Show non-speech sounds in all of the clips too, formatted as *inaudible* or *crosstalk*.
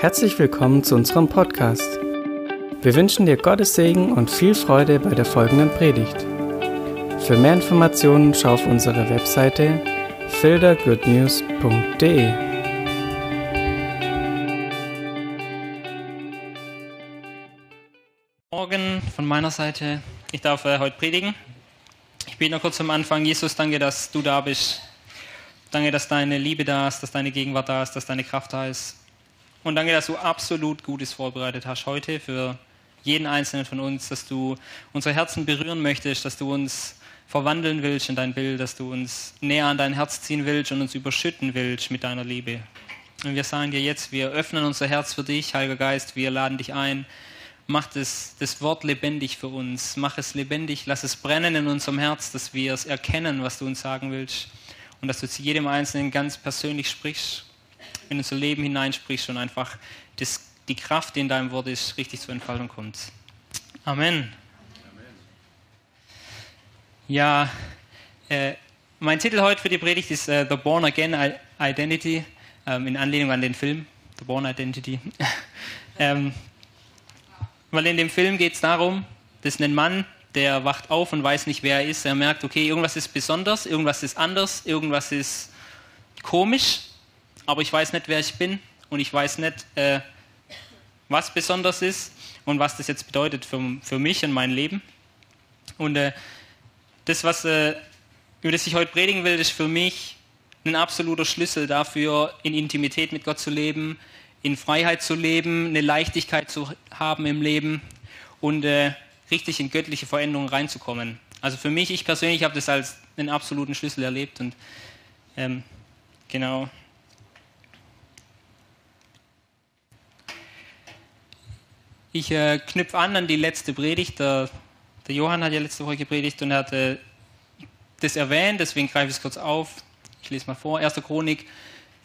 Herzlich willkommen zu unserem Podcast. Wir wünschen dir Gottes Segen und viel Freude bei der folgenden Predigt. Für mehr Informationen schau auf unsere Webseite fildergoodnews.de. Morgen von meiner Seite. Ich darf äh, heute predigen. Ich bete noch kurz am Anfang. Jesus, danke, dass du da bist. Danke, dass deine Liebe da ist, dass deine Gegenwart da ist, dass deine Kraft da ist. Und danke, dass du absolut Gutes vorbereitet hast heute für jeden Einzelnen von uns, dass du unsere Herzen berühren möchtest, dass du uns verwandeln willst in dein Bild, dass du uns näher an dein Herz ziehen willst und uns überschütten willst mit deiner Liebe. Und wir sagen dir jetzt, wir öffnen unser Herz für dich, Heiliger Geist, wir laden dich ein. Mach das, das Wort lebendig für uns. Mach es lebendig, lass es brennen in unserem Herz, dass wir es erkennen, was du uns sagen willst. Und dass du zu jedem Einzelnen ganz persönlich sprichst in unser Leben hineinsprichst und einfach das, die Kraft, die in deinem Wort ist, richtig zur Entfaltung kommt. Amen. Ja, äh, mein Titel heute für die Predigt ist äh, The Born Again Identity, ähm, in Anlehnung an den Film The Born Identity. *laughs* ähm, weil in dem Film geht es darum, dass ein Mann, der wacht auf und weiß nicht, wer er ist. Er merkt, okay, irgendwas ist besonders, irgendwas ist anders, irgendwas ist komisch aber ich weiß nicht, wer ich bin und ich weiß nicht, äh, was besonders ist und was das jetzt bedeutet für, für mich und mein Leben. Und äh, das, was, äh, über das ich heute predigen will, ist für mich ein absoluter Schlüssel dafür, in Intimität mit Gott zu leben, in Freiheit zu leben, eine Leichtigkeit zu haben im Leben und äh, richtig in göttliche Veränderungen reinzukommen. Also für mich, ich persönlich habe das als einen absoluten Schlüssel erlebt und ähm, genau. Ich äh, knüpfe an an die letzte Predigt. Der, der, Johann hat ja letzte Woche gepredigt und er hat äh, das erwähnt, deswegen greife ich es kurz auf. Ich lese mal vor. 1. Chronik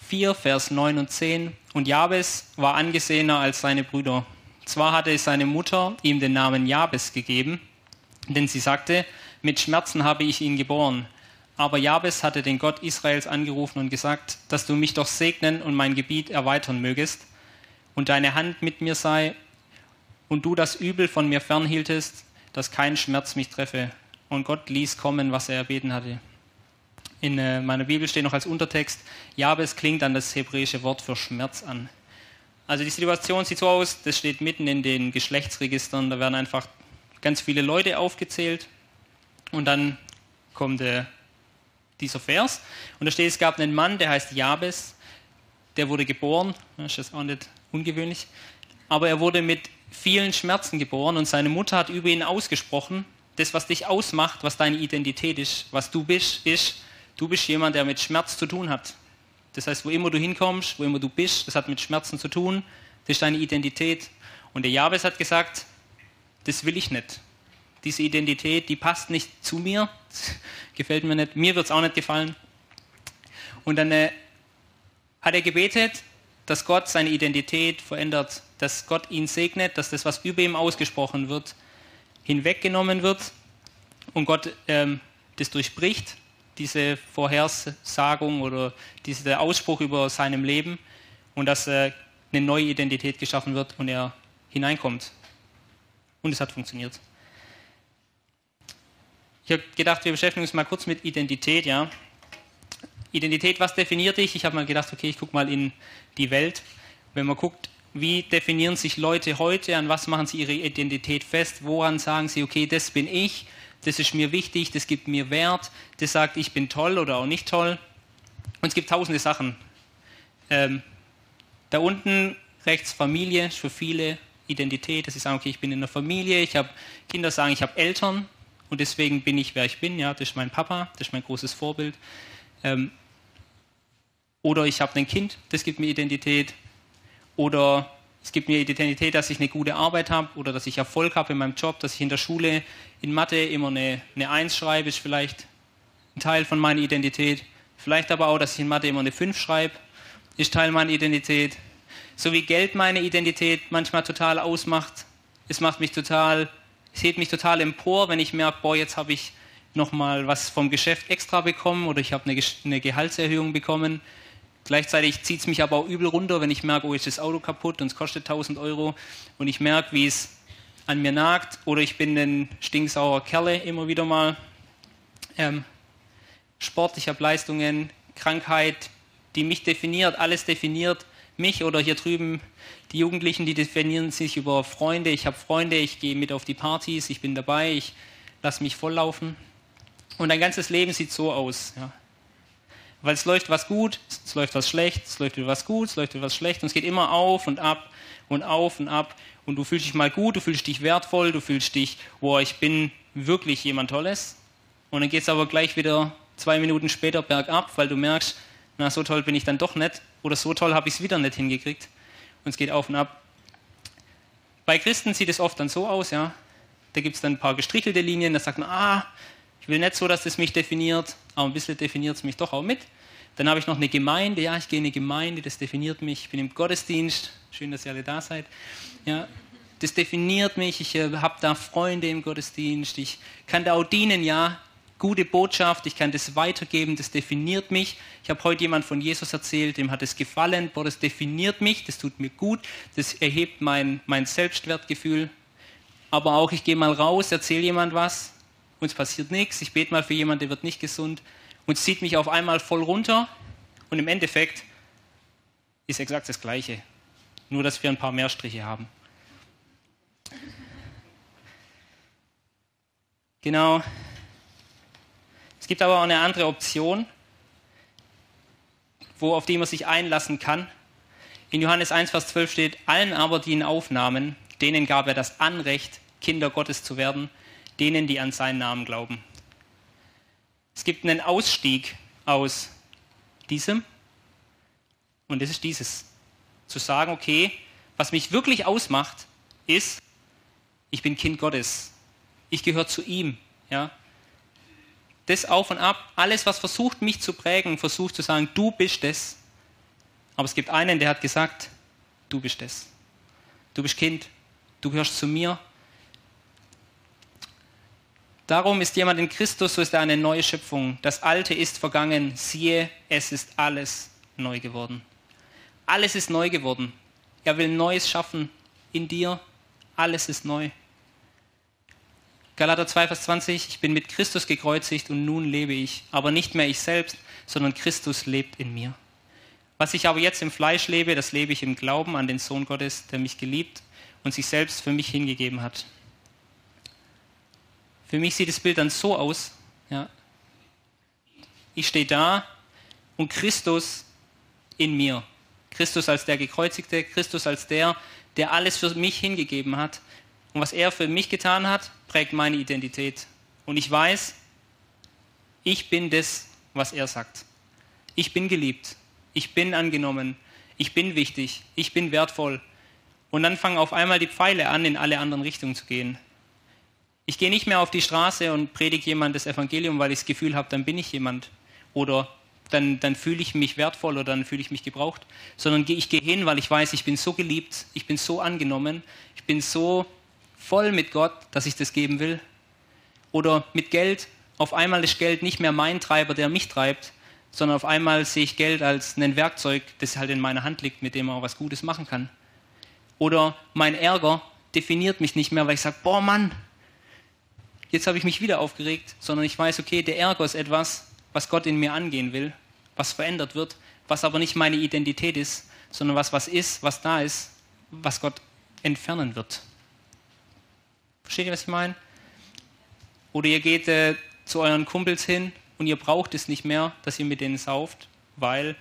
4, Vers 9 und 10. Und Jabes war angesehener als seine Brüder. Zwar hatte seine Mutter ihm den Namen Jabes gegeben, denn sie sagte, mit Schmerzen habe ich ihn geboren. Aber Jabes hatte den Gott Israels angerufen und gesagt, dass du mich doch segnen und mein Gebiet erweitern mögest und deine Hand mit mir sei und du das Übel von mir fernhieltest, dass kein Schmerz mich treffe. Und Gott ließ kommen, was er erbeten hatte. In äh, meiner Bibel steht noch als Untertext, Jabes klingt an das hebräische Wort für Schmerz an. Also die Situation sieht so aus, das steht mitten in den Geschlechtsregistern, da werden einfach ganz viele Leute aufgezählt und dann kommt äh, dieser Vers und da steht, es gab einen Mann, der heißt Jabes, der wurde geboren, das ist auch nicht ungewöhnlich, aber er wurde mit vielen Schmerzen geboren und seine Mutter hat über ihn ausgesprochen, das, was dich ausmacht, was deine Identität ist, was du bist, ist, du bist jemand, der mit Schmerz zu tun hat. Das heißt, wo immer du hinkommst, wo immer du bist, das hat mit Schmerzen zu tun, das ist deine Identität. Und der Jabes hat gesagt, das will ich nicht. Diese Identität, die passt nicht zu mir, *laughs* gefällt mir nicht, mir wird es auch nicht gefallen. Und dann äh, hat er gebetet, dass Gott seine Identität verändert, dass Gott ihn segnet, dass das, was über ihm ausgesprochen wird, hinweggenommen wird und Gott ähm, das durchbricht, diese Vorhersagung oder dieser Ausspruch über seinem Leben und dass äh, eine neue Identität geschaffen wird und er hineinkommt. Und es hat funktioniert. Ich habe gedacht, wir beschäftigen uns mal kurz mit Identität, ja. Identität, was definiert dich? Ich habe mal gedacht, okay, ich gucke mal in die Welt. Wenn man guckt, wie definieren sich Leute heute, an was machen sie ihre Identität fest, woran sagen sie, okay, das bin ich, das ist mir wichtig, das gibt mir Wert, das sagt, ich bin toll oder auch nicht toll. Und es gibt tausende Sachen. Ähm, da unten rechts Familie ist für viele Identität, dass sie sagen, okay, ich bin in der Familie, ich habe Kinder sagen, ich habe Eltern und deswegen bin ich, wer ich bin, ja, das ist mein Papa, das ist mein großes Vorbild. Ähm, oder ich habe ein Kind, das gibt mir Identität. Oder es gibt mir Identität, dass ich eine gute Arbeit habe oder dass ich Erfolg habe in meinem Job, dass ich in der Schule in Mathe immer eine, eine Eins schreibe, ist vielleicht ein Teil von meiner Identität. Vielleicht aber auch, dass ich in Mathe immer eine 5 schreibe, ist Teil meiner Identität. So wie Geld meine Identität manchmal total ausmacht. Es macht mich total, es hebt mich total empor, wenn ich merke, boah, jetzt habe ich nochmal was vom Geschäft extra bekommen oder ich habe eine, eine Gehaltserhöhung bekommen Gleichzeitig zieht es mich aber auch übel runter, wenn ich merke, oh, ist das Auto kaputt und es kostet 1000 Euro und ich merke, wie es an mir nagt oder ich bin ein stinksauer Kerle immer wieder mal. Ähm, Sport, ich habe Leistungen, Krankheit, die mich definiert, alles definiert mich oder hier drüben die Jugendlichen, die definieren sich über Freunde. Ich habe Freunde, ich gehe mit auf die Partys, ich bin dabei, ich lasse mich volllaufen. Und dein ganzes Leben sieht so aus. Ja. Weil es läuft was gut, es läuft was schlecht, es läuft wieder was gut, es läuft wieder was schlecht und es geht immer auf und ab und auf und ab. Und du fühlst dich mal gut, du fühlst dich wertvoll, du fühlst dich, boah, ich bin wirklich jemand Tolles. Und dann geht es aber gleich wieder zwei Minuten später bergab, weil du merkst, na, so toll bin ich dann doch nicht oder so toll habe ich es wieder nicht hingekriegt. Und es geht auf und ab. Bei Christen sieht es oft dann so aus, ja, da gibt es dann ein paar gestrichelte Linien, da sagt man, ah, ich will nicht so, dass das mich definiert, aber ein bisschen definiert es mich doch auch mit. Dann habe ich noch eine Gemeinde, ja, ich gehe in eine Gemeinde, das definiert mich. Ich bin im Gottesdienst, schön, dass ihr alle da seid. Ja, das definiert mich, ich äh, habe da Freunde im Gottesdienst, ich kann da auch dienen, ja, gute Botschaft, ich kann das weitergeben, das definiert mich. Ich habe heute jemand von Jesus erzählt, dem hat es gefallen, boah, das definiert mich, das tut mir gut, das erhebt mein, mein Selbstwertgefühl. Aber auch, ich gehe mal raus, erzähle jemand was, und es passiert nichts, ich bete mal für jemanden, der wird nicht gesund und zieht mich auf einmal voll runter und im Endeffekt ist exakt das Gleiche, nur dass wir ein paar mehr Striche haben. Genau. Es gibt aber auch eine andere Option, wo, auf die man sich einlassen kann. In Johannes 1, Vers 12 steht, allen aber, die ihn aufnahmen, denen gab er das Anrecht, Kinder Gottes zu werden, denen, die an seinen Namen glauben. Es gibt einen Ausstieg aus diesem und das ist dieses. Zu sagen, okay, was mich wirklich ausmacht, ist, ich bin Kind Gottes. Ich gehöre zu ihm. Ja? Das auf und ab, alles, was versucht, mich zu prägen, versucht zu sagen, du bist es. Aber es gibt einen, der hat gesagt, du bist es. Du bist Kind. Du gehörst zu mir. Darum ist jemand in Christus, so ist er eine neue Schöpfung. Das Alte ist vergangen, siehe, es ist alles neu geworden. Alles ist neu geworden. Er will Neues schaffen in dir. Alles ist neu. Galater 2, Vers 20, ich bin mit Christus gekreuzigt und nun lebe ich, aber nicht mehr ich selbst, sondern Christus lebt in mir. Was ich aber jetzt im Fleisch lebe, das lebe ich im Glauben an den Sohn Gottes, der mich geliebt und sich selbst für mich hingegeben hat. Für mich sieht das Bild dann so aus. Ja. Ich stehe da und Christus in mir. Christus als der Gekreuzigte, Christus als der, der alles für mich hingegeben hat. Und was er für mich getan hat, prägt meine Identität. Und ich weiß, ich bin das, was er sagt. Ich bin geliebt. Ich bin angenommen. Ich bin wichtig. Ich bin wertvoll. Und dann fangen auf einmal die Pfeile an, in alle anderen Richtungen zu gehen. Ich gehe nicht mehr auf die Straße und predige jemand das Evangelium, weil ich das Gefühl habe, dann bin ich jemand. Oder dann, dann fühle ich mich wertvoll oder dann fühle ich mich gebraucht. Sondern ich gehe hin, weil ich weiß, ich bin so geliebt, ich bin so angenommen, ich bin so voll mit Gott, dass ich das geben will. Oder mit Geld. Auf einmal ist Geld nicht mehr mein Treiber, der mich treibt, sondern auf einmal sehe ich Geld als ein Werkzeug, das halt in meiner Hand liegt, mit dem man was Gutes machen kann. Oder mein Ärger definiert mich nicht mehr, weil ich sage, boah Mann, jetzt habe ich mich wieder aufgeregt, sondern ich weiß, okay, der Ärger ist etwas, was Gott in mir angehen will, was verändert wird, was aber nicht meine Identität ist, sondern was was ist, was da ist, was Gott entfernen wird. Versteht ihr, was ich meine? Oder ihr geht äh, zu euren Kumpels hin und ihr braucht es nicht mehr, dass ihr mit denen sauft, weil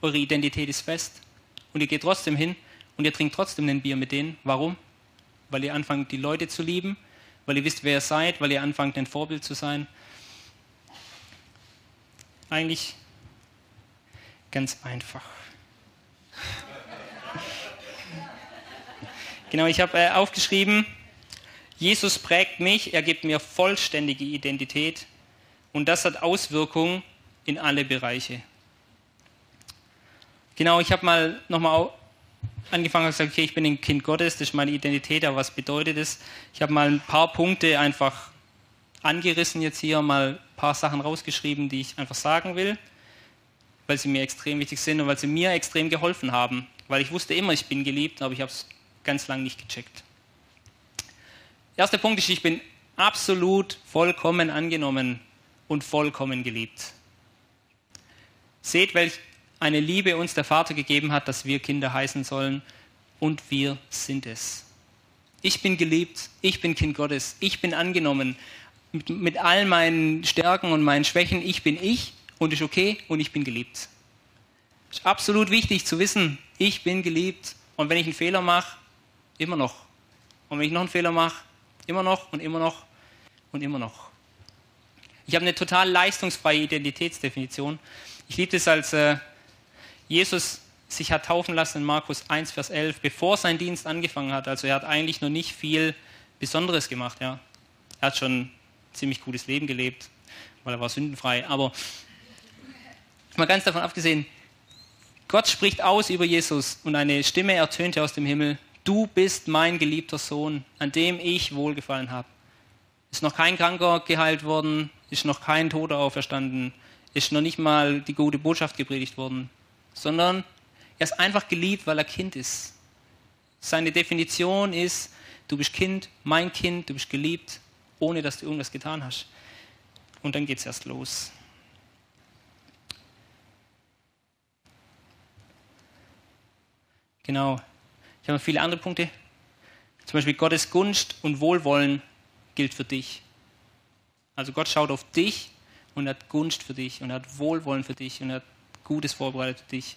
eure Identität ist fest. Und ihr geht trotzdem hin und ihr trinkt trotzdem ein Bier mit denen. Warum? Weil ihr anfangt, die Leute zu lieben weil ihr wisst, wer ihr seid, weil ihr anfangt, ein Vorbild zu sein. Eigentlich ganz einfach. *laughs* Genau, ich habe äh, aufgeschrieben, Jesus prägt mich, er gibt mir vollständige Identität und das hat Auswirkungen in alle Bereiche. Genau, ich habe mal nochmal angefangen und gesagt, okay, ich bin ein Kind Gottes, das ist meine Identität, aber was bedeutet das? Ich habe mal ein paar Punkte einfach angerissen jetzt hier, mal ein paar Sachen rausgeschrieben, die ich einfach sagen will. weil sie mir extrem wichtig sind und weil sie mir extrem geholfen haben. Weil ich wusste immer, ich bin geliebt, aber ich habe es ganz lange nicht gecheckt. Erster Punkt ist, ich bin absolut vollkommen angenommen und vollkommen geliebt. Seht, welch eine Liebe uns der Vater gegeben hat, dass wir Kinder heißen sollen und wir sind es. Ich bin geliebt, ich bin Kind Gottes, ich bin angenommen mit, mit all meinen Stärken und meinen Schwächen. Ich bin ich und ist okay und ich bin geliebt. Ist absolut wichtig zu wissen, ich bin geliebt und wenn ich einen Fehler mache, immer noch. Und wenn ich noch einen Fehler mache, immer noch und immer noch und immer noch. Ich habe eine total leistungsfreie Identitätsdefinition. Ich liebe es, als äh, Jesus sich hat taufen lassen in Markus 1, Vers 11, bevor sein Dienst angefangen hat. Also er hat eigentlich noch nicht viel Besonderes gemacht. Ja. Er hat schon ein ziemlich gutes Leben gelebt, weil er war sündenfrei. Aber mal ganz davon abgesehen, Gott spricht aus über Jesus und eine Stimme ertönte aus dem Himmel, du bist mein geliebter Sohn, an dem ich wohlgefallen habe. Ist noch kein Kranker geheilt worden, ist noch kein Toter auferstanden, ist noch nicht mal die gute Botschaft gepredigt worden, sondern er ist einfach geliebt, weil er Kind ist. Seine Definition ist, du bist Kind, mein Kind, du bist geliebt, ohne dass du irgendwas getan hast. Und dann geht es erst los. Genau. Ich habe noch viele andere Punkte. Zum Beispiel Gottes Gunst und Wohlwollen gilt für dich. Also Gott schaut auf dich und hat Gunst für dich und hat Wohlwollen für dich und hat Gutes vorbereitet dich.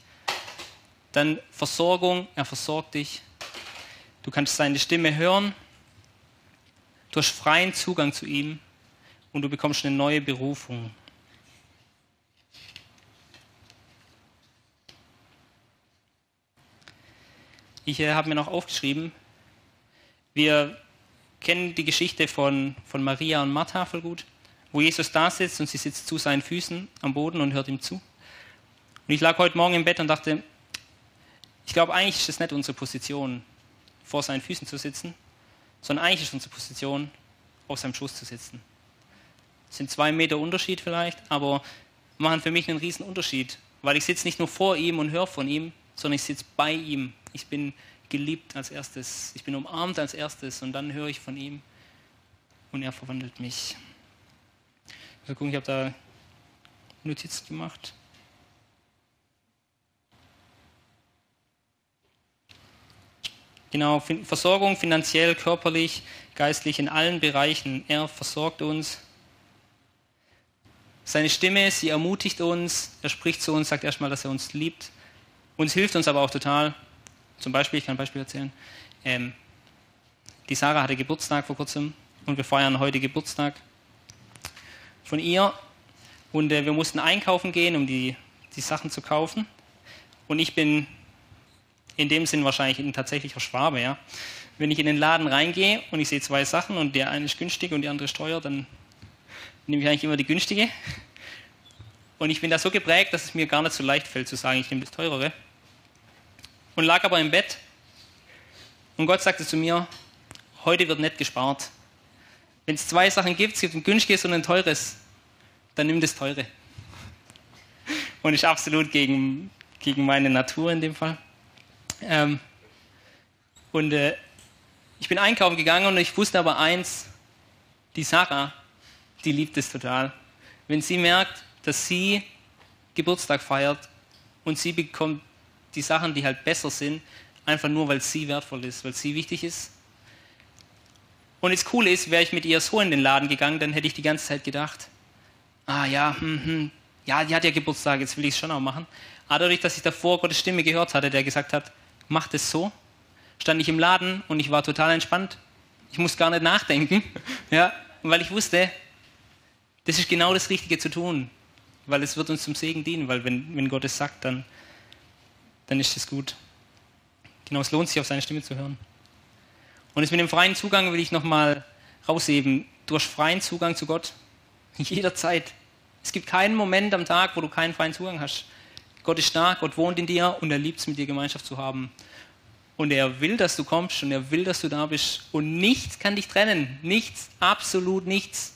Dann Versorgung, er versorgt dich. Du kannst seine Stimme hören. Du hast freien Zugang zu ihm und du bekommst eine neue Berufung. Ich äh, habe mir noch aufgeschrieben, wir kennen die Geschichte von, von Maria und Martha voll gut, wo Jesus da sitzt und sie sitzt zu seinen Füßen am Boden und hört ihm zu. Und ich lag heute Morgen im Bett und dachte, ich glaube, eigentlich ist es nicht unsere Position, vor seinen Füßen zu sitzen, sondern eigentlich ist unsere Position, auf seinem Schoß zu sitzen. Das sind zwei Meter Unterschied vielleicht, aber machen für mich einen riesen Unterschied, weil ich sitze nicht nur vor ihm und höre von ihm, sondern ich sitze bei ihm. Ich bin geliebt als erstes. Ich bin umarmt als erstes und dann höre ich von ihm und er verwandelt mich. Mal gucken, ich habe da Notizen gemacht. Genau, Versorgung finanziell, körperlich, geistlich in allen Bereichen. Er versorgt uns. Seine Stimme, sie ermutigt uns. Er spricht zu uns, sagt erstmal, dass er uns liebt. Uns hilft uns aber auch total. Zum Beispiel, ich kann ein Beispiel erzählen. Ähm, die Sarah hatte Geburtstag vor kurzem und wir feiern heute Geburtstag von ihr. Und äh, wir mussten einkaufen gehen, um die, die Sachen zu kaufen. Und ich bin in dem Sinn wahrscheinlich ein tatsächlicher Schwabe. Ja? Wenn ich in den Laden reingehe und ich sehe zwei Sachen und der eine ist günstig und die andere ist teuer, dann nehme ich eigentlich immer die günstige. Und ich bin da so geprägt, dass es mir gar nicht so leicht fällt zu sagen, ich nehme das teurere und lag aber im Bett. Und Gott sagte zu mir, heute wird nicht gespart. Wenn es zwei Sachen gibt, es gibt ein günstiges und ein teures, dann nimm das teure. Und ist absolut gegen, gegen meine Natur in dem Fall. Ähm, und äh, ich bin einkaufen gegangen und ich wusste aber eins, die Sarah, die liebt es total. Wenn sie merkt, dass sie Geburtstag feiert und sie bekommt die Sachen, die halt besser sind, einfach nur, weil sie wertvoll ist, weil sie wichtig ist. Und das Coole ist, wäre ich mit ihr so in den Laden gegangen, dann hätte ich die ganze Zeit gedacht, ah ja, hm, hm, ja, die hat ja Geburtstag, jetzt will ich es schon auch machen. Aber dadurch, dass ich davor Gottes Stimme gehört hatte, der gesagt hat, mach das so, stand ich im Laden und ich war total entspannt. Ich musste gar nicht nachdenken, *laughs* ja, weil ich wusste, das ist genau das Richtige zu tun, weil es wird uns zum Segen dienen, weil wenn, wenn Gott es sagt, dann, dann ist es gut. Genau, es lohnt sich, auf seine Stimme zu hören. Und jetzt mit dem freien Zugang will ich nochmal rausheben. Du hast freien Zugang zu Gott. *laughs* Jederzeit. Es gibt keinen Moment am Tag, wo du keinen freien Zugang hast. Gott ist da, Gott wohnt in dir und er liebt es, mit dir Gemeinschaft zu haben. Und er will, dass du kommst und er will, dass du da bist. Und nichts kann dich trennen. Nichts, absolut nichts.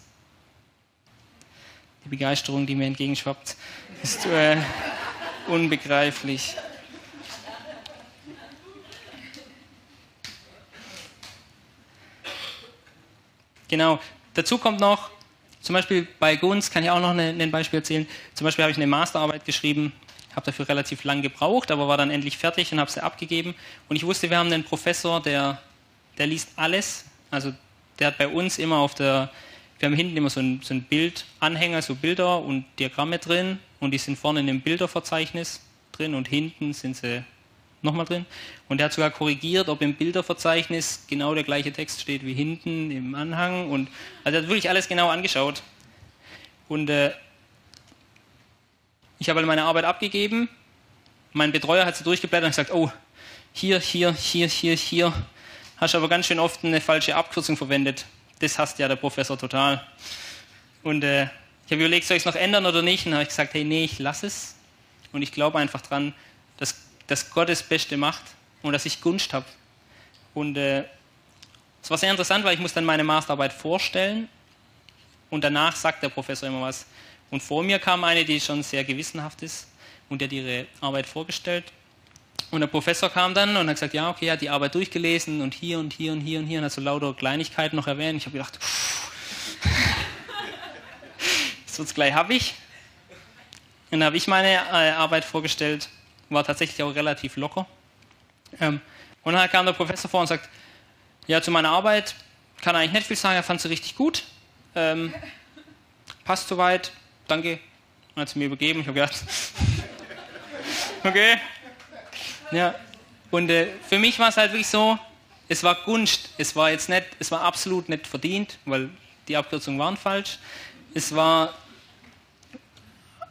Die Begeisterung, die mir entgegenschwappt, ist. Äh, Unbegreiflich. Genau. Dazu kommt noch, zum Beispiel bei Gunz kann ich auch noch ein Beispiel erzählen. Zum Beispiel habe ich eine Masterarbeit geschrieben, habe dafür relativ lang gebraucht, aber war dann endlich fertig und habe sie abgegeben. Und ich wusste, wir haben einen Professor, der, der liest alles. Also der hat bei uns immer auf der, wir haben hinten immer so ein, so ein Bildanhänger, so Bilder und Diagramme drin und die sind vorne in dem Bilderverzeichnis drin und hinten sind sie nochmal drin. Und er hat sogar korrigiert, ob im Bilderverzeichnis genau der gleiche Text steht wie hinten im Anhang. Und also er hat wirklich alles genau angeschaut. Und äh, ich habe meine Arbeit abgegeben. Mein Betreuer hat sie durchgeblättert und gesagt, oh, hier, hier, hier, hier, hier. Hast aber ganz schön oft eine falsche Abkürzung verwendet. Das hasst ja der Professor total. Und äh, ich habe überlegt, soll ich es noch ändern oder nicht? Und habe ich gesagt, hey, nee, ich lasse es. Und ich glaube einfach dran, dass dass Gott das Beste macht und dass ich Gunst habe. Und äh, es war sehr interessant, weil ich muss dann meine Masterarbeit vorstellen und danach sagt der Professor immer was. Und vor mir kam eine, die schon sehr gewissenhaft ist und die hat ihre Arbeit vorgestellt. Und der Professor kam dann und hat gesagt, ja, okay, hat die Arbeit durchgelesen und hier und hier und hier und hier und hat so lauter Kleinigkeiten noch erwähnt. Ich habe gedacht, *laughs* wird's gleich habe ich. Und dann habe ich meine äh, Arbeit vorgestellt war tatsächlich auch relativ locker. Ähm, und dann kam der Professor vor und sagt, ja, zu meiner Arbeit kann eigentlich nicht viel sagen, er fand sie richtig gut. Ähm, passt soweit, danke. Hat sie mir übergeben. Ich habe gedacht, *laughs* okay. Ja. Und äh, für mich war es halt wirklich so, es war Gunst. Es war jetzt nicht, es war absolut nicht verdient, weil die Abkürzungen waren falsch. Es war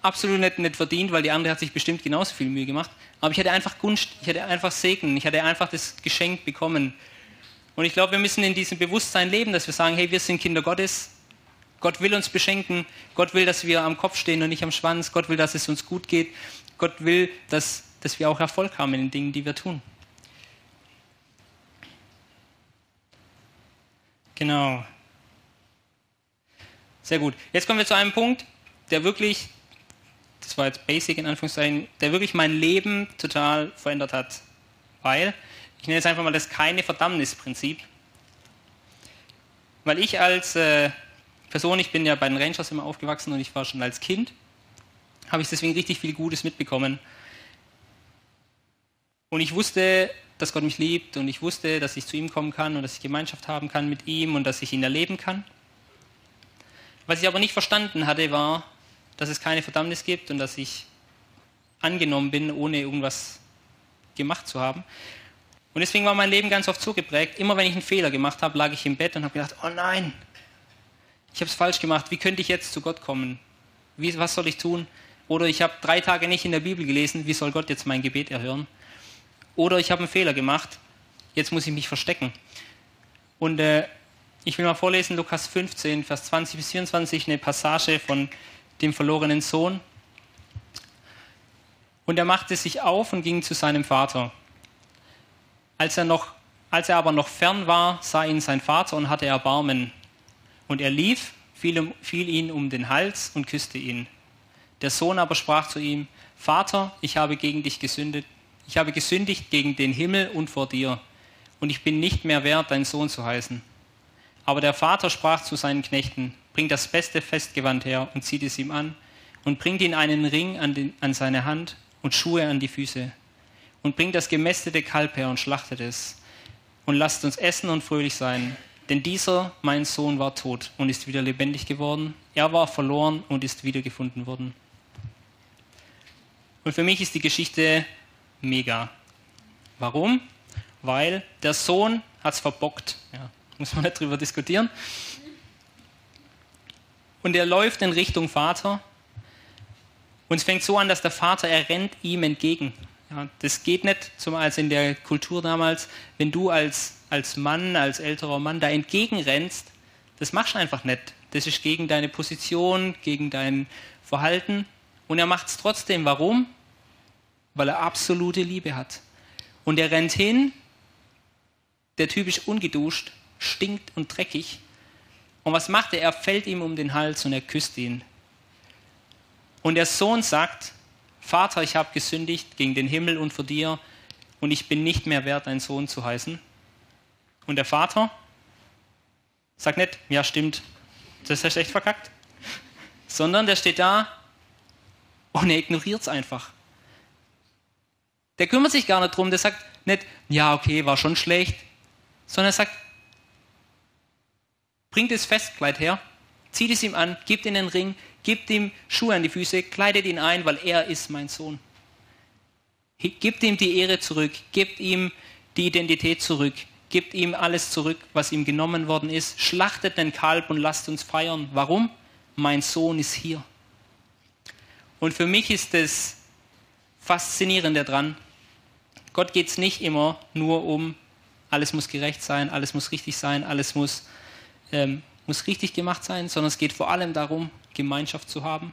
absolut nicht, nicht verdient, weil die andere hat sich bestimmt genauso viel Mühe gemacht. Aber ich hatte einfach Gunst, ich hatte einfach Segen, ich hatte einfach das Geschenk bekommen. Und ich glaube, wir müssen in diesem Bewusstsein leben, dass wir sagen, hey, wir sind Kinder Gottes. Gott will uns beschenken. Gott will, dass wir am Kopf stehen und nicht am Schwanz. Gott will, dass es uns gut geht. Gott will, dass, dass wir auch Erfolg haben in den Dingen, die wir tun. Genau. Sehr gut. Jetzt kommen wir zu einem Punkt, der wirklich das war jetzt basic in Anführungszeichen, der wirklich mein Leben total verändert hat. Weil, ich nenne es einfach mal das keine Verdammnisprinzip. Weil ich als äh, Person, ich bin ja bei den Rangers immer aufgewachsen und ich war schon als Kind, habe ich deswegen richtig viel Gutes mitbekommen. Und ich wusste, dass Gott mich liebt und ich wusste, dass ich zu ihm kommen kann und dass ich Gemeinschaft haben kann mit ihm und dass ich ihn erleben kann. Was ich aber nicht verstanden hatte, war, dass es keine Verdammnis gibt und dass ich angenommen bin, ohne irgendwas gemacht zu haben. Und deswegen war mein Leben ganz oft so geprägt, immer wenn ich einen Fehler gemacht habe, lag ich im Bett und habe gedacht, oh nein, ich habe es falsch gemacht, wie könnte ich jetzt zu Gott kommen? Wie, was soll ich tun? Oder ich habe drei Tage nicht in der Bibel gelesen, wie soll Gott jetzt mein Gebet erhören? Oder ich habe einen Fehler gemacht, jetzt muss ich mich verstecken. Und äh, ich will mal vorlesen, Lukas 15, Vers 20 bis 24, eine Passage von dem verlorenen Sohn. Und er machte sich auf und ging zu seinem Vater. Als er, noch, als er aber noch fern war, sah ihn sein Vater und hatte Erbarmen. Und er lief, fiel, fiel ihn um den Hals und küsste ihn. Der Sohn aber sprach zu ihm, Vater, ich habe gegen dich gesündigt, ich habe gesündigt gegen den Himmel und vor dir, und ich bin nicht mehr wert, dein Sohn zu heißen. Aber der Vater sprach zu seinen Knechten, bringt das beste Festgewand her und zieht es ihm an und bringt ihm einen Ring an, den, an seine Hand und Schuhe an die Füße und bringt das gemästete Kalb her und schlachtet es und lasst uns essen und fröhlich sein. Denn dieser, mein Sohn, war tot und ist wieder lebendig geworden. Er war verloren und ist wiedergefunden worden. Und für mich ist die Geschichte mega. Warum? Weil der Sohn hat es verbockt. Ja, muss man nicht drüber diskutieren und er läuft in Richtung Vater. Und es fängt so an, dass der Vater, er rennt ihm entgegen. Ja, das geht nicht, zum als in der Kultur damals, wenn du als, als Mann, als älterer Mann da entgegenrennst, das machst du einfach nicht. Das ist gegen deine Position, gegen dein Verhalten. Und er macht es trotzdem. Warum? Weil er absolute Liebe hat. Und er rennt hin, der Typ ist ungeduscht, stinkt und dreckig. Und was macht er? Er fällt ihm um den Hals und er küsst ihn. Und der Sohn sagt, Vater, ich habe gesündigt gegen den Himmel und vor dir und ich bin nicht mehr wert, dein Sohn zu heißen. Und der Vater? Sagt nicht, ja stimmt, das hast du echt verkackt, sondern der steht da und er ignoriert es einfach. Der kümmert sich gar nicht drum, der sagt nicht, ja okay, war schon schlecht, sondern er sagt, bringt das Festkleid her, zieht es ihm an, gibt ihm den Ring, gibt ihm Schuhe an die Füße, kleidet ihn ein, weil er ist mein Sohn. Gibt ihm die Ehre zurück, gibt ihm die Identität zurück, gibt ihm alles zurück, was ihm genommen worden ist, schlachtet den Kalb und lasst uns feiern. Warum? Mein Sohn ist hier. Und für mich ist das Faszinierende daran, Gott geht es nicht immer nur um, alles muss gerecht sein, alles muss richtig sein, alles muss, ähm, muss richtig gemacht sein, sondern es geht vor allem darum, Gemeinschaft zu haben,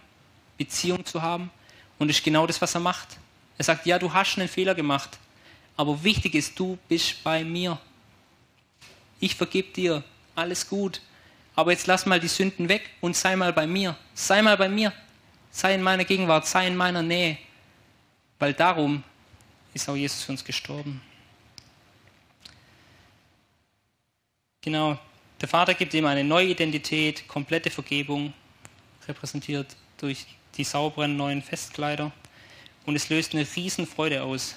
Beziehung zu haben. Und das ist genau das, was er macht. Er sagt, ja, du hast einen Fehler gemacht, aber wichtig ist, du bist bei mir. Ich vergib dir, alles gut. Aber jetzt lass mal die Sünden weg und sei mal bei mir. Sei mal bei mir. Sei in meiner Gegenwart, sei in meiner Nähe. Weil darum ist auch Jesus für uns gestorben. Genau, der Vater gibt ihm eine neue Identität, komplette Vergebung, repräsentiert durch die sauberen neuen Festkleider. Und es löst eine Riesenfreude aus.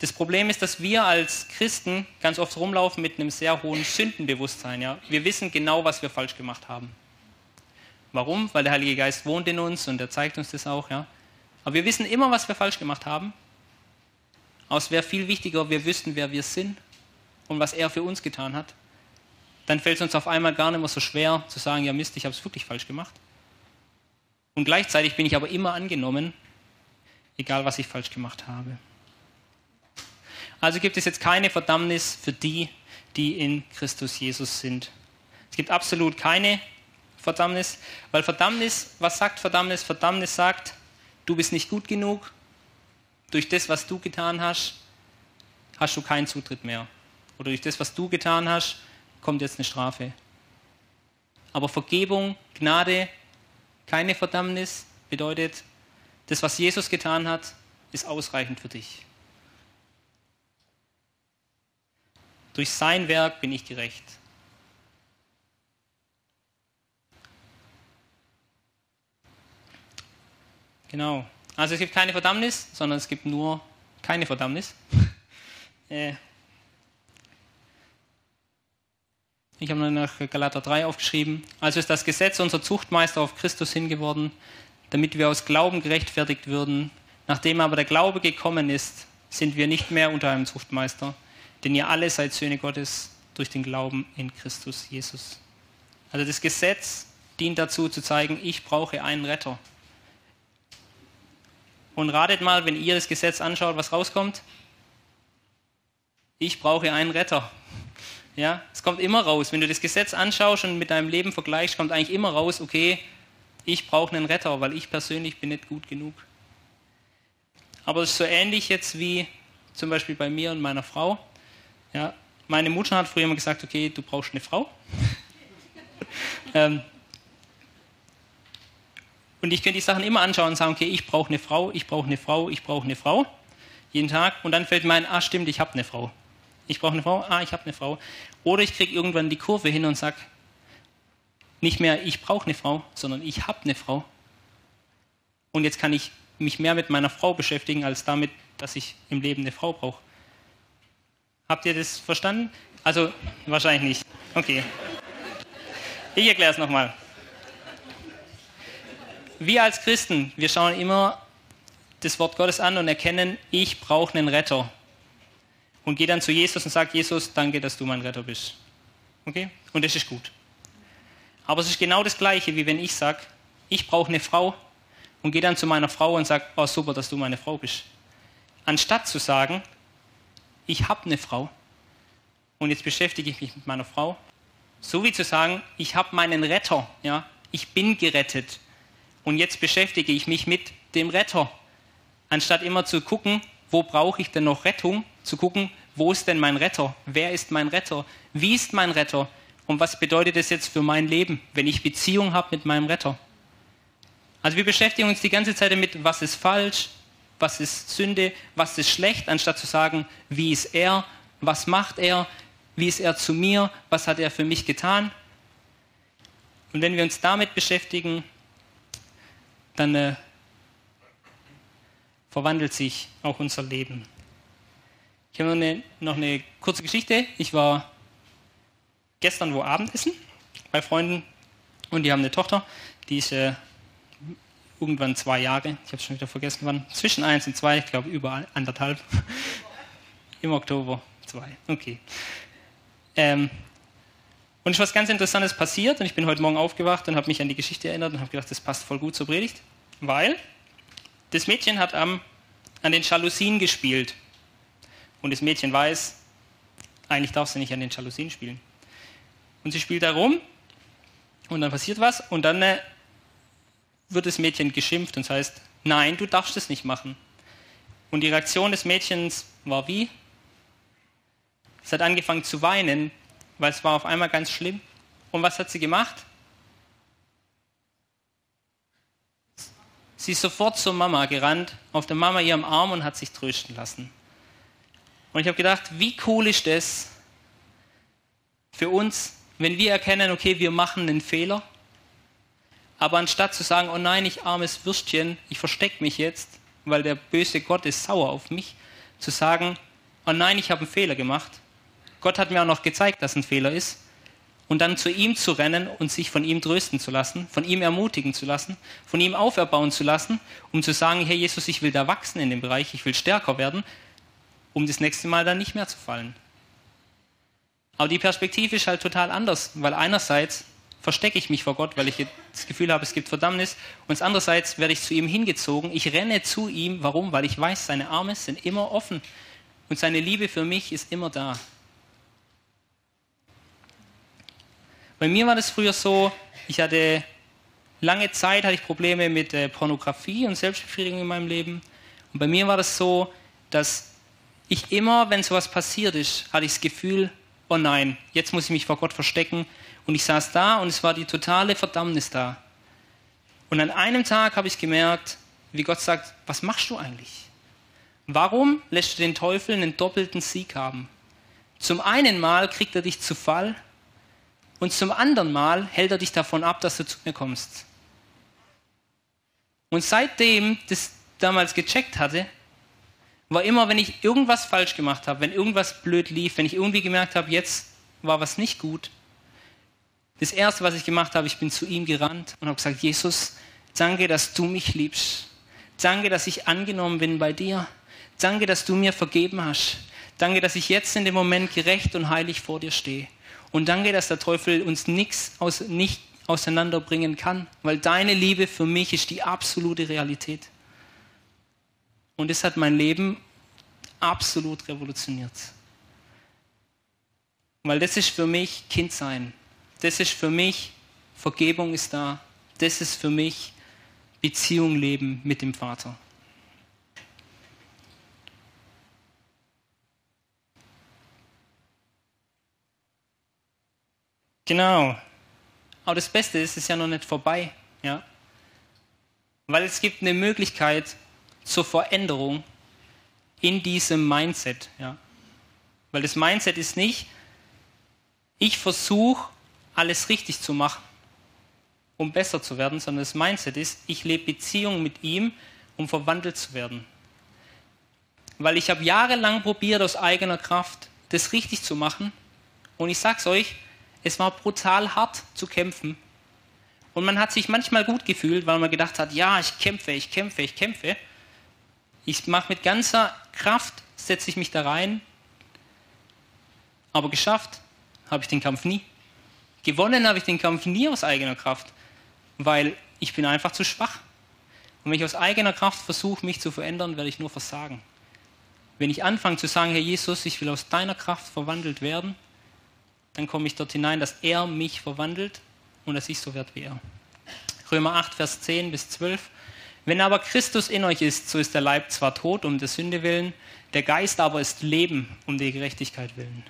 Das Problem ist, dass wir als Christen ganz oft rumlaufen mit einem sehr hohen Sündenbewusstsein. Ja? Wir wissen genau, was wir falsch gemacht haben. Warum? Weil der Heilige Geist wohnt in uns und er zeigt uns das auch. Ja? Aber wir wissen immer, was wir falsch gemacht haben. Aber es wäre viel wichtiger, wir wüssten, wer wir sind und was er für uns getan hat. Dann fällt es uns auf einmal gar nicht mehr so schwer zu sagen, ja Mist, ich habe es wirklich falsch gemacht. Und gleichzeitig bin ich aber immer angenommen, egal was ich falsch gemacht habe. Also gibt es jetzt keine Verdammnis für die, die in Christus Jesus sind. Es gibt absolut keine Verdammnis, weil Verdammnis, was sagt Verdammnis? Verdammnis sagt, du bist nicht gut genug, durch das, was du getan hast, hast du keinen Zutritt mehr. Oder durch das, was du getan hast, kommt jetzt eine Strafe. Aber Vergebung, Gnade, keine Verdammnis bedeutet, das, was Jesus getan hat, ist ausreichend für dich. Durch sein Werk bin ich gerecht. Genau. Also es gibt keine Verdammnis, sondern es gibt nur keine Verdammnis. *laughs* Äh, ich habe nach Galater 3 aufgeschrieben. Also ist das Gesetz unser Zuchtmeister auf Christus hingeworden, damit wir aus Glauben gerechtfertigt würden. Nachdem aber der Glaube gekommen ist, sind wir nicht mehr unter einem Zuchtmeister, denn ihr alle seid Söhne Gottes durch den Glauben in Christus Jesus. Also das Gesetz dient dazu zu zeigen, ich brauche einen Retter. Und ratet mal, wenn ihr das Gesetz anschaut, was rauskommt? Ich brauche einen Retter. Ja, es kommt immer raus. Wenn du das Gesetz anschaust und mit deinem Leben vergleichst, kommt eigentlich immer raus, okay, ich brauche einen Retter, weil ich persönlich bin nicht gut genug. Aber es ist so ähnlich jetzt wie zum Beispiel bei mir und meiner Frau. Ja, meine Mutter hat früher immer gesagt, okay, du brauchst eine Frau. *laughs* ähm, und ich könnte die Sachen immer anschauen und sagen, okay, ich brauche eine Frau, ich brauche eine Frau, ich brauche eine Frau. Jeden Tag. Und dann fällt mir ein, ah stimmt, ich habe eine Frau. Ich brauche eine Frau, ah, ich habe eine Frau. Oder ich kriege irgendwann die Kurve hin und sage, nicht mehr, ich brauche eine Frau, sondern ich habe eine Frau. Und jetzt kann ich mich mehr mit meiner Frau beschäftigen, als damit, dass ich im Leben eine Frau brauche. Habt ihr das verstanden? Also, wahrscheinlich nicht. Okay. Ich erkläre es nochmal. Wir als Christen, wir schauen immer das Wort Gottes an und erkennen, ich brauche einen Retter. Und gehe dann zu Jesus und sage, Jesus, danke, dass du mein Retter bist. Okay? Und das ist gut. Aber es ist genau das Gleiche, wie wenn ich sage, ich brauche eine Frau und gehe dann zu meiner Frau und sage, oh super, dass du meine Frau bist. Anstatt zu sagen, ich habe eine Frau und jetzt beschäftige ich mich mit meiner Frau, so wie zu sagen, ich habe meinen Retter, ja, ich bin gerettet und jetzt beschäftige ich mich mit dem Retter. Anstatt immer zu gucken, wo brauche ich denn noch Rettung, zu gucken, wo ist denn mein Retter? Wer ist mein Retter? Wie ist mein Retter? Und was bedeutet das jetzt für mein Leben, wenn ich Beziehung habe mit meinem Retter? Also wir beschäftigen uns die ganze Zeit damit, was ist falsch, was ist Sünde, was ist schlecht, anstatt zu sagen, wie ist er, was macht er, wie ist er zu mir, was hat er für mich getan. Und wenn wir uns damit beschäftigen, dann äh, verwandelt sich auch unser Leben. Ich habe noch eine, noch eine kurze Geschichte. Ich war gestern wo Abendessen bei Freunden und die haben eine Tochter, die ist äh, irgendwann zwei Jahre, ich habe schon wieder vergessen wann, zwischen eins und zwei, ich glaube über anderthalb, *laughs* im Oktober zwei, okay. Ähm, und ist was ganz Interessantes passiert und ich bin heute Morgen aufgewacht und habe mich an die Geschichte erinnert und habe gedacht, das passt voll gut zur Predigt, weil das Mädchen hat am, an den Jalousien gespielt und das Mädchen weiß, eigentlich darf sie nicht an den Jalousien spielen. Und sie spielt da rum und dann passiert was und dann äh, wird das Mädchen geschimpft und das heißt, nein, du darfst es nicht machen. Und die Reaktion des Mädchens war wie? Es hat angefangen zu weinen, weil es war auf einmal ganz schlimm. Und was hat sie gemacht? Sie ist sofort zur Mama gerannt, auf der Mama ihrem Arm und hat sich trösten lassen. Und ich habe gedacht, wie cool ist das für uns, wenn wir erkennen, okay, wir machen einen Fehler, aber anstatt zu sagen, oh nein, ich armes Würstchen, ich verstecke mich jetzt, weil der böse Gott ist sauer auf mich, zu sagen, oh nein, ich habe einen Fehler gemacht. Gott hat mir auch noch gezeigt, dass ein Fehler ist. Und dann zu ihm zu rennen und sich von ihm trösten zu lassen, von ihm ermutigen zu lassen, von ihm auferbauen zu lassen, um zu sagen, Herr Jesus, ich will da wachsen in dem Bereich, ich will stärker werden, um das nächste Mal dann nicht mehr zu fallen. Aber die Perspektive ist halt total anders, weil einerseits verstecke ich mich vor Gott, weil ich das Gefühl habe, es gibt Verdammnis, und andererseits werde ich zu ihm hingezogen. Ich renne zu ihm. Warum? Weil ich weiß, seine Arme sind immer offen und seine Liebe für mich ist immer da. Bei mir war das früher so, ich hatte lange Zeit hatte ich Probleme mit äh, Pornografie und Selbstbefriedigung in meinem Leben. Und bei mir war das so, dass ich immer, wenn sowas passiert ist, hatte ich das Gefühl, oh nein, jetzt muss ich mich vor Gott verstecken. Und ich saß da und es war die totale Verdammnis da. Und an einem Tag habe ich gemerkt, wie Gott sagt, was machst du eigentlich? Warum lässt du den Teufel einen doppelten Sieg haben? Zum einen Mal kriegt er dich zu Fall und zum anderen Mal hält er dich davon ab, dass du zu mir kommst. Und seitdem das damals gecheckt hatte, war immer, wenn ich irgendwas falsch gemacht habe, wenn irgendwas blöd lief, wenn ich irgendwie gemerkt habe, jetzt war was nicht gut, das Erste, was ich gemacht habe, ich bin zu ihm gerannt und habe gesagt, Jesus, danke, dass du mich liebst. Danke, dass ich angenommen bin bei dir. Danke, dass du mir vergeben hast. Danke, dass ich jetzt in dem Moment gerecht und heilig vor dir stehe. Und danke, dass der Teufel uns nichts aus, nicht auseinanderbringen kann, weil deine Liebe für mich ist die absolute Realität. Und es hat mein Leben absolut revolutioniert. Weil das ist für mich Kindsein. Das ist für mich Vergebung ist da. Das ist für mich Beziehung leben mit dem Vater. Genau. Aber das Beste ist, es ist ja noch nicht vorbei. Ja? Weil es gibt eine Möglichkeit, zur Veränderung in diesem Mindset. Ja? Weil das Mindset ist nicht, ich versuche alles richtig zu machen, um besser zu werden, sondern das Mindset ist, ich lebe Beziehung mit ihm, um verwandelt zu werden. Weil ich habe jahrelang probiert, aus eigener Kraft das richtig zu machen. Und ich sag's euch, es war brutal hart zu kämpfen. Und man hat sich manchmal gut gefühlt, weil man gedacht hat, ja, ich kämpfe, ich kämpfe, ich kämpfe. Ich mache mit ganzer Kraft, setze ich mich da rein. Aber geschafft habe ich den Kampf nie. Gewonnen habe ich den Kampf nie aus eigener Kraft, weil ich bin einfach zu schwach. Und wenn ich aus eigener Kraft versuche, mich zu verändern, werde ich nur versagen. Wenn ich anfange zu sagen, Herr Jesus, ich will aus deiner Kraft verwandelt werden, dann komme ich dort hinein, dass er mich verwandelt und dass ich so werde wie er. Römer 8, Vers 10 bis 12. Wenn aber Christus in euch ist, so ist der Leib zwar tot um der Sünde willen, der Geist aber ist Leben um der Gerechtigkeit willen.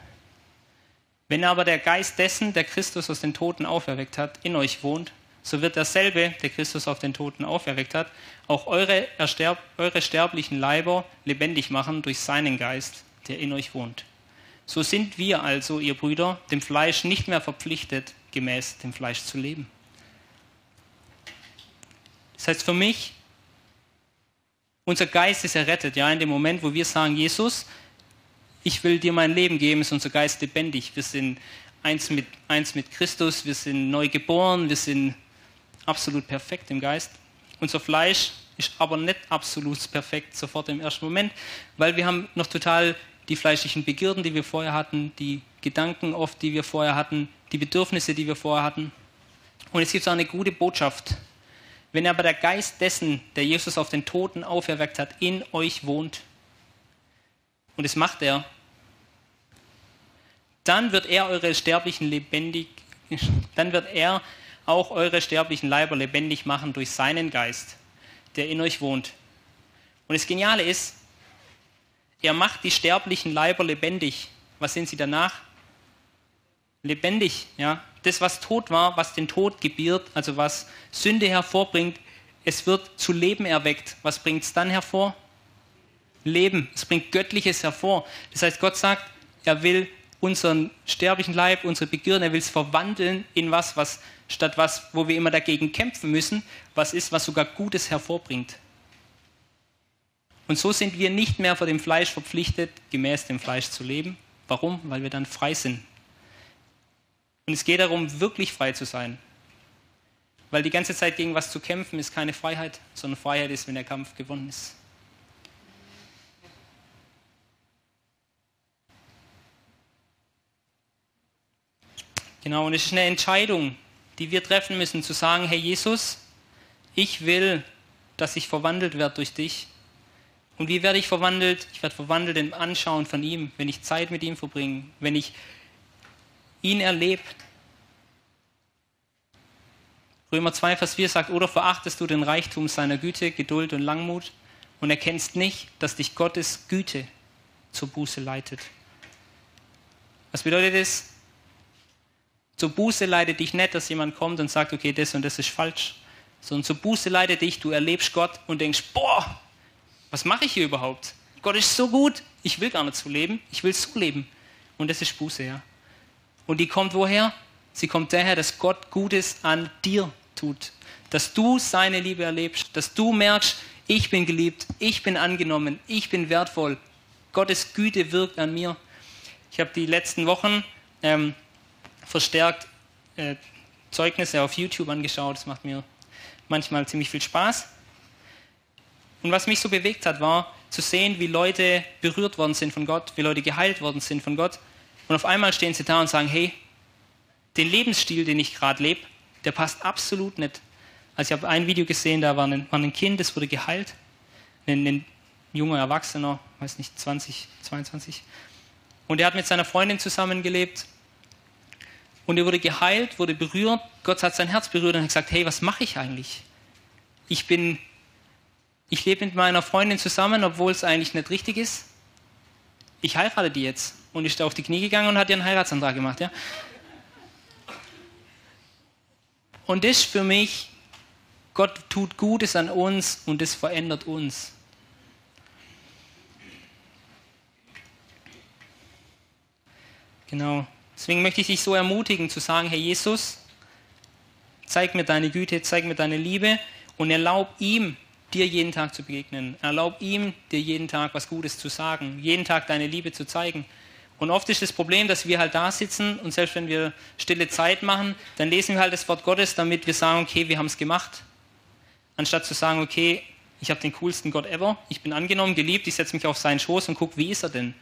Wenn aber der Geist dessen, der Christus aus den Toten auferweckt hat, in euch wohnt, so wird derselbe, der Christus auf den Toten auferweckt hat, auch eure, ersterb, eure sterblichen Leiber lebendig machen durch seinen Geist, der in euch wohnt. So sind wir also, ihr Brüder, dem Fleisch nicht mehr verpflichtet, gemäß dem Fleisch zu leben. Das heißt für mich, unser Geist ist errettet. Ja, in dem Moment, wo wir sagen, Jesus, ich will dir mein Leben geben, ist unser Geist lebendig. Wir sind eins mit, eins mit Christus, wir sind neu geboren, wir sind absolut perfekt im Geist. Unser Fleisch ist aber nicht absolut perfekt sofort im ersten Moment, weil wir haben noch total die fleischlichen Begierden, die wir vorher hatten, die Gedanken oft, die wir vorher hatten, die Bedürfnisse, die wir vorher hatten. Und es gibt auch eine gute Botschaft. Wenn aber der Geist dessen, der Jesus auf den Toten auferweckt hat, in euch wohnt, und das macht er, dann wird er eure sterblichen lebendig, dann wird er auch eure sterblichen Leiber lebendig machen durch seinen Geist, der in euch wohnt. Und das Geniale ist, er macht die sterblichen Leiber lebendig. Was sind sie danach? Lebendig, ja. Das, was tot war, was den Tod gebiert, also was Sünde hervorbringt, es wird zu Leben erweckt. Was bringt es dann hervor? Leben. Es bringt Göttliches hervor. Das heißt, Gott sagt, er will unseren sterblichen Leib, unsere Begierden, er will es verwandeln in was, was statt was, wo wir immer dagegen kämpfen müssen, was ist, was sogar Gutes hervorbringt. Und so sind wir nicht mehr vor dem Fleisch verpflichtet, gemäß dem Fleisch zu leben. Warum? Weil wir dann frei sind. Und es geht darum, wirklich frei zu sein. Weil die ganze Zeit gegen was zu kämpfen, ist keine Freiheit, sondern Freiheit ist, wenn der Kampf gewonnen ist. Genau, und es ist eine Entscheidung, die wir treffen müssen, zu sagen, Herr Jesus, ich will, dass ich verwandelt werde durch dich. Und wie werde ich verwandelt? Ich werde verwandelt im Anschauen von ihm, wenn ich Zeit mit ihm verbringe, wenn ich ihn erlebe. Römer 2, Vers 4 sagt, oder verachtest du den Reichtum seiner Güte, Geduld und Langmut und erkennst nicht, dass dich Gottes Güte zur Buße leitet. Was bedeutet das? Zur Buße leitet dich nicht, dass jemand kommt und sagt, okay, das und das ist falsch, sondern zur Buße leitet dich, du erlebst Gott und denkst, boah, was mache ich hier überhaupt? Gott ist so gut, ich will gar nicht so leben, ich will so leben. Und das ist Buße, ja. Und die kommt woher? Sie kommt daher, dass Gott Gutes an dir tut. Dass du seine Liebe erlebst, dass du merkst, ich bin geliebt, ich bin angenommen, ich bin wertvoll. Gottes Güte wirkt an mir. Ich habe die letzten Wochen ähm, verstärkt äh, Zeugnisse auf YouTube angeschaut. Das macht mir manchmal ziemlich viel Spaß. Und was mich so bewegt hat, war zu sehen, wie Leute berührt worden sind von Gott, wie Leute geheilt worden sind von Gott. Und auf einmal stehen sie da und sagen, hey, den Lebensstil, den ich gerade lebe, der passt absolut nicht. Also ich habe ein Video gesehen, da war ein, war ein Kind, das wurde geheilt. Ein, ein junger Erwachsener, weiß nicht, 20, 22. Und er hat mit seiner Freundin zusammengelebt und er wurde geheilt, wurde berührt. Gott hat sein Herz berührt und hat gesagt, hey, was mache ich eigentlich? Ich bin, ich lebe mit meiner Freundin zusammen, obwohl es eigentlich nicht richtig ist. Ich heirate die jetzt. Und ist da auf die Knie gegangen und hat ihren Heiratsantrag gemacht. Ja? Und das für mich, Gott tut Gutes an uns und das verändert uns. Genau. Deswegen möchte ich dich so ermutigen zu sagen, Herr Jesus, zeig mir deine Güte, zeig mir deine Liebe und erlaub ihm, dir jeden Tag zu begegnen. Erlaub ihm, dir jeden Tag was Gutes zu sagen, jeden Tag deine Liebe zu zeigen. Und oft ist das Problem, dass wir halt da sitzen und selbst wenn wir stille Zeit machen, dann lesen wir halt das Wort Gottes, damit wir sagen, okay, wir haben es gemacht. Anstatt zu sagen, okay, ich habe den coolsten Gott ever, ich bin angenommen, geliebt, ich setze mich auf seinen Schoß und gucke, wie ist er denn?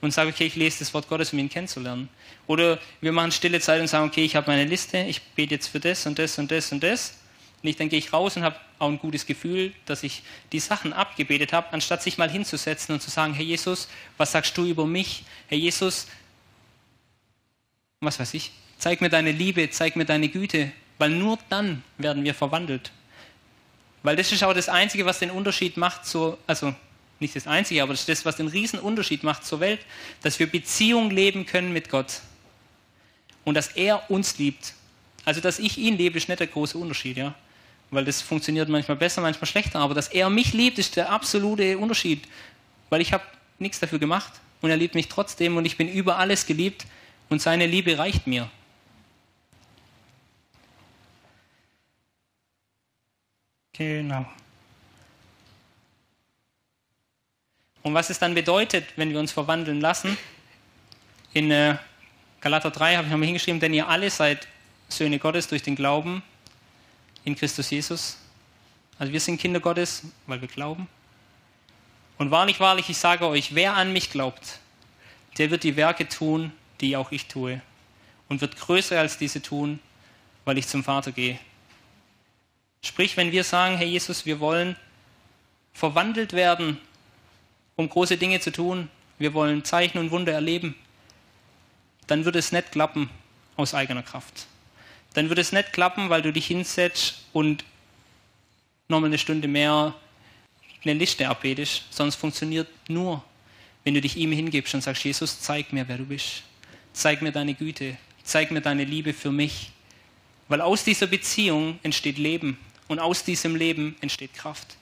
und sage, okay, ich lese das Wort Gottes, um ihn kennenzulernen. Oder wir machen stille Zeit und sagen, okay, ich habe meine Liste, ich bete jetzt für das und das und das und das. Und ich, dann gehe ich raus und habe auch ein gutes Gefühl, dass ich die Sachen abgebetet habe, anstatt sich mal hinzusetzen und zu sagen, Herr Jesus, was sagst du über mich? Herr Jesus, was weiß ich, zeig mir deine Liebe, zeig mir deine Güte, weil nur dann werden wir verwandelt. Weil das ist auch das Einzige, was den Unterschied macht, so, also nicht das Einzige, aber das ist das, was den riesen Unterschied macht zur Welt, dass wir Beziehung leben können mit Gott und dass er uns liebt. Also, dass ich ihn liebe, ist nicht der große Unterschied, ja. Weil das funktioniert manchmal besser, manchmal schlechter. Aber dass er mich liebt, ist der absolute Unterschied. Weil ich habe nichts dafür gemacht und er liebt mich trotzdem und ich bin über alles geliebt und seine Liebe reicht mir. Genau. Und was es dann bedeutet, wenn wir uns verwandeln lassen, in äh, Galater 3 habe ich nochmal hingeschrieben, denn ihr alle seid Söhne Gottes durch den Glauben in Christus Jesus. Also wir sind Kinder Gottes, weil wir glauben. Und wahrlich, wahrlich, ich sage euch, wer an mich glaubt, der wird die Werke tun, die auch ich tue. Und wird größer als diese tun, weil ich zum Vater gehe. Sprich, wenn wir sagen, Herr Jesus, wir wollen verwandelt werden, um große Dinge zu tun, wir wollen Zeichen und Wunder erleben, dann wird es nicht klappen aus eigener Kraft. Dann wird es nicht klappen, weil du dich hinsetzt und nochmal eine Stunde mehr eine Liste abbetest, es funktioniert nur, wenn du dich ihm hingibst und sagst, Jesus, zeig mir, wer du bist. Zeig mir deine Güte. Zeig mir deine Liebe für mich. Weil aus dieser Beziehung entsteht Leben und aus diesem Leben entsteht Kraft.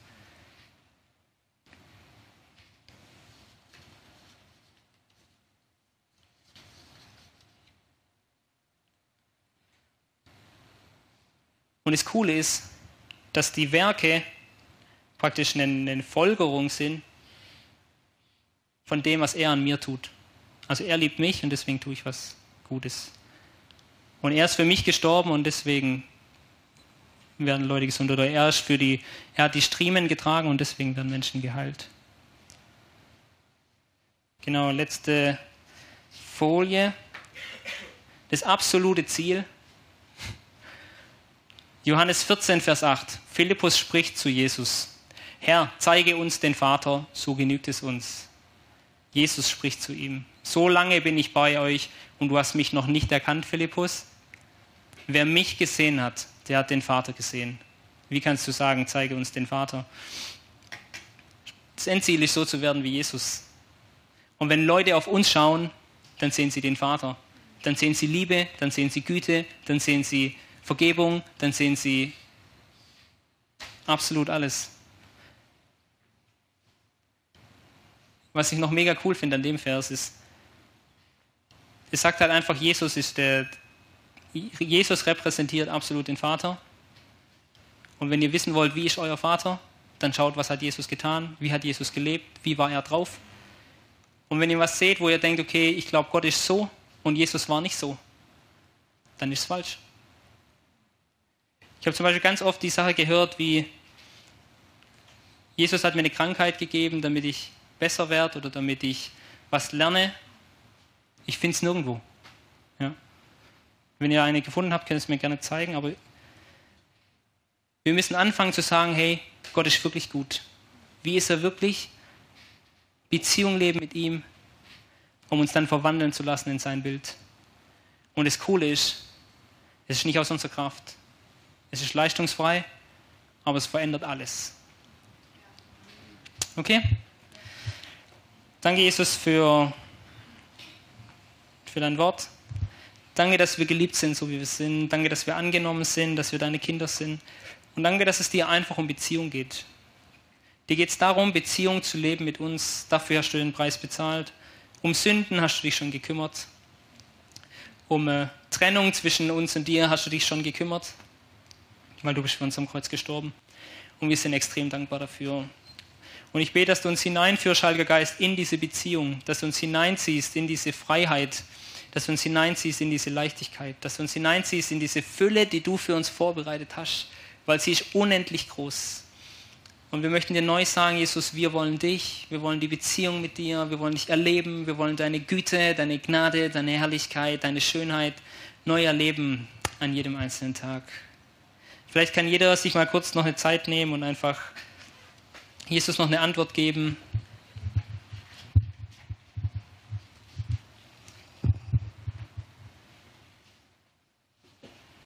Und das Coole ist, dass die Werke praktisch eine, eine Folgerung sind von dem, was er an mir tut. Also er liebt mich und deswegen tue ich was Gutes. Und er ist für mich gestorben und deswegen werden Leute gesund. Oder er, ist für die, er hat die Striemen getragen und deswegen werden Menschen geheilt. Genau, letzte Folie. Das absolute Ziel Johannes 14, Vers 8. Philippus spricht zu Jesus. Herr, zeige uns den Vater, so genügt es uns. Jesus spricht zu ihm. So lange bin ich bei euch und du hast mich noch nicht erkannt, Philippus. Wer mich gesehen hat, der hat den Vater gesehen. Wie kannst du sagen, zeige uns den Vater? Das Endziel ist so zu werden wie Jesus. Und wenn Leute auf uns schauen, dann sehen sie den Vater. Dann sehen sie Liebe, dann sehen sie Güte, dann sehen sie Vergebung, dann sehen sie absolut alles. Was ich noch mega cool finde an dem Vers ist, es sagt halt einfach, Jesus ist der, Jesus repräsentiert absolut den Vater. Und wenn ihr wissen wollt, wie ist euer Vater, dann schaut, was hat Jesus getan, wie hat Jesus gelebt, wie war er drauf. Und wenn ihr was seht, wo ihr denkt, okay, ich glaube, Gott ist so und Jesus war nicht so, dann ist es falsch. Ich habe zum Beispiel ganz oft die Sache gehört, wie Jesus hat mir eine Krankheit gegeben, damit ich besser werde oder damit ich was lerne. Ich finde es nirgendwo. Ja. Wenn ihr eine gefunden habt, könnt ihr es mir gerne zeigen, aber wir müssen anfangen zu sagen, hey, Gott ist wirklich gut. Wie ist er wirklich? Beziehung leben mit ihm, um uns dann verwandeln zu lassen in sein Bild. Und das Coole ist, es ist nicht aus unserer Kraft. Es ist leistungsfrei, aber es verändert alles. Okay? Danke, Jesus, für, für dein Wort. Danke, dass wir geliebt sind, so wie wir sind. Danke, dass wir angenommen sind, dass wir deine Kinder sind. Und danke, dass es dir einfach um Beziehung geht. Dir geht es darum, Beziehung zu leben mit uns. Dafür hast du den Preis bezahlt. Um Sünden hast du dich schon gekümmert. Um äh, Trennung zwischen uns und dir hast du dich schon gekümmert weil du bist für uns am Kreuz gestorben. Und wir sind extrem dankbar dafür. Und ich bete, dass du uns hineinführst, Heiliger Geist, in diese Beziehung, dass du uns hineinziehst in diese Freiheit, dass du uns hineinziehst in diese Leichtigkeit, dass du uns hineinziehst in diese Fülle, die du für uns vorbereitet hast, weil sie ist unendlich groß. Und wir möchten dir neu sagen, Jesus, wir wollen dich, wir wollen die Beziehung mit dir, wir wollen dich erleben, wir wollen deine Güte, deine Gnade, deine Herrlichkeit, deine Schönheit neu erleben an jedem einzelnen Tag. Vielleicht kann jeder sich mal kurz noch eine Zeit nehmen und einfach Jesus noch eine Antwort geben.